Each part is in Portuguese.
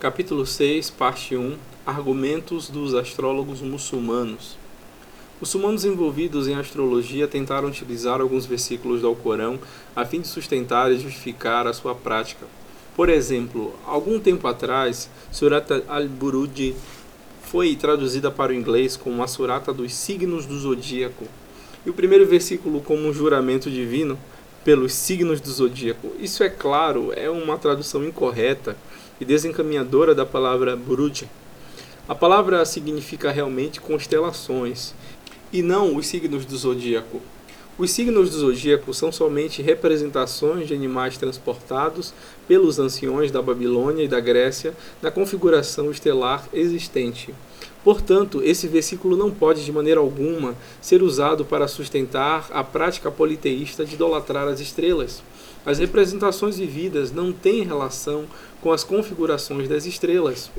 Capítulo 6, parte 1 Argumentos dos astrólogos muçulmanos. Muçulmanos envolvidos em astrologia tentaram utilizar alguns versículos do Alcorão a fim de sustentar e justificar a sua prática. Por exemplo, algum tempo atrás, Surata al-Buruj foi traduzida para o inglês como a Surata dos signos do zodíaco. E o primeiro versículo como um juramento divino pelos signos do zodíaco. Isso é claro, é uma tradução incorreta e desencaminhadora da palavra Buruj. A palavra significa realmente constelações e não os signos do zodíaco. Os signos do zodíaco são somente representações de animais transportados pelos anciões da Babilônia e da Grécia na configuração estelar existente. Portanto, esse versículo não pode de maneira alguma ser usado para sustentar a prática politeísta de idolatrar as estrelas. As representações vividas não têm relação com as configurações das estrelas.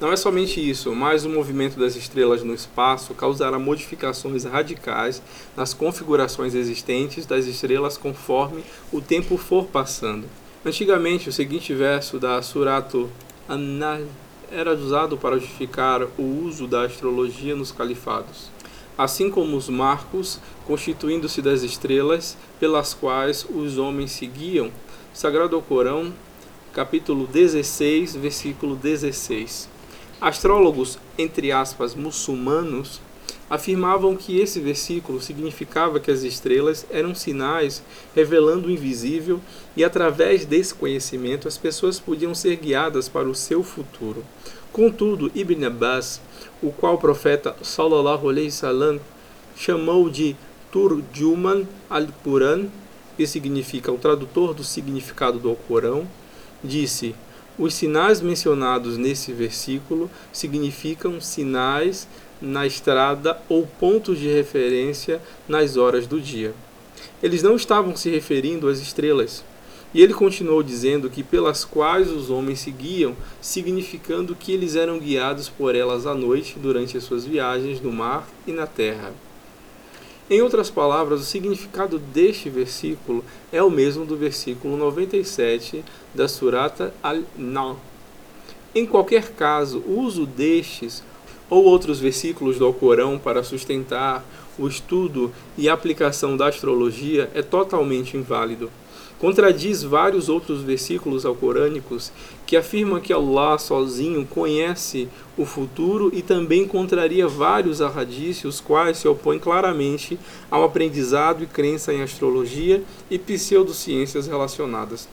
Não é somente isso, mas o movimento das estrelas no espaço causará modificações radicais nas configurações existentes das estrelas conforme o tempo for passando. Antigamente, o seguinte verso da Surato An-Nahl era usado para justificar o uso da astrologia nos califados, assim como os marcos constituindo-se das estrelas pelas quais os homens seguiam. Sagrado Corão, capítulo 16, versículo 16. Astrólogos, entre aspas, muçulmanos, afirmavam que esse versículo significava que as estrelas eram sinais revelando o invisível e através desse conhecimento as pessoas podiam ser guiadas para o seu futuro. Contudo, Ibn Abbas, o qual o profeta sallallahu alaihi wasallam chamou de Turjuman al-Quran, que significa o tradutor do significado do Corão, disse: Os sinais mencionados nesse versículo significam sinais na estrada ou pontos de referência nas horas do dia. Eles não estavam se referindo às estrelas. E ele continuou dizendo que pelas quais os homens seguiam, significando que eles eram guiados por elas à noite durante as suas viagens no mar e na terra. Em outras palavras, o significado deste versículo é o mesmo do versículo 97 da Surata Al-Nahl. Em qualquer caso, o uso destes ou outros versículos do Alcorão para sustentar o estudo e aplicação da astrologia é totalmente inválido. Contradiz vários outros versículos alcorânicos que afirmam que Allah sozinho conhece o futuro e também contraria vários ahadícios os quais se opõem claramente ao aprendizado e crença em astrologia e pseudociências relacionadas.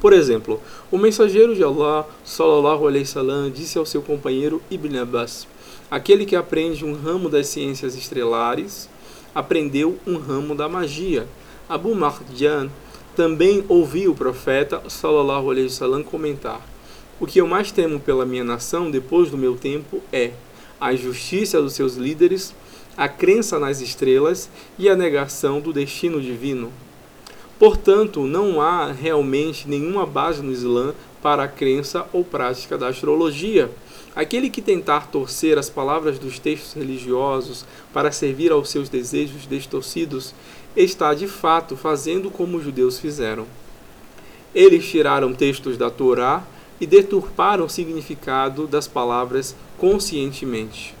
Por exemplo, o mensageiro de Allah, sallallahu alaihi wasallam, disse ao seu companheiro Ibn Abbas: Aquele que aprende um ramo das ciências estrelares aprendeu um ramo da magia. Abu Marjan também ouviu o profeta sallallahu alaihi wasallam comentar: O que eu mais temo pela minha nação depois do meu tempo é a injustiça dos seus líderes, a crença nas estrelas e a negação do destino divino. Portanto, não há realmente nenhuma base no Islã para a crença ou prática da astrologia. Aquele que tentar torcer as palavras dos textos religiosos para servir aos seus desejos distorcidos está de fato fazendo como os judeus fizeram. Eles tiraram textos da Torá e deturparam o significado das palavras conscientemente.